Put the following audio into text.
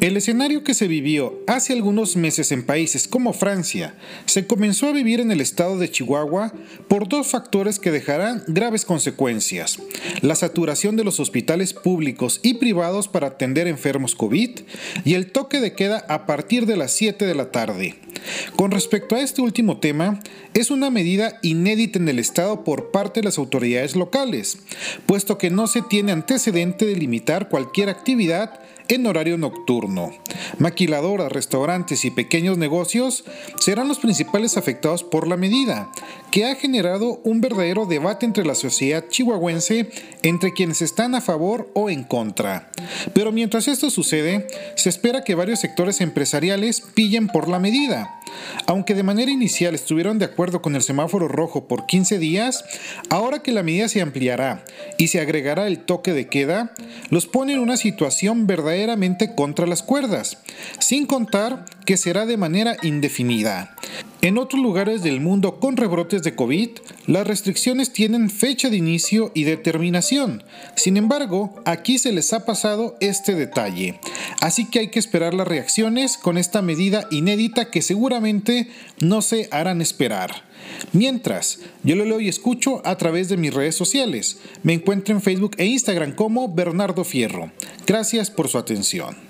El escenario que se vivió hace algunos meses en países como Francia se comenzó a vivir en el estado de Chihuahua por dos factores que dejarán graves consecuencias. La saturación de los hospitales públicos y privados para atender enfermos COVID y el toque de queda a partir de las 7 de la tarde. Con respecto a este último tema, es una medida inédita en el Estado por parte de las autoridades locales, puesto que no se tiene antecedente de limitar cualquier actividad en horario nocturno. Maquiladoras, restaurantes y pequeños negocios serán los principales afectados por la medida, que ha generado un verdadero debate entre la sociedad chihuahuense entre quienes están a favor o en contra. Pero mientras esto sucede, se espera que varios sectores empresariales pillen por la medida. Aunque de manera inicial estuvieron de acuerdo con el semáforo rojo por 15 días, ahora que la medida se ampliará y se agregará el toque de queda, los pone en una situación verdaderamente contra las cuerdas, sin contar que será de manera indefinida. En otros lugares del mundo con rebrotes de COVID, las restricciones tienen fecha de inicio y determinación. Sin embargo, aquí se les ha pasado este detalle. Así que hay que esperar las reacciones con esta medida inédita que seguramente no se harán esperar. Mientras, yo lo leo y escucho a través de mis redes sociales. Me encuentro en Facebook e Instagram como Bernardo Fierro. Gracias por su atención.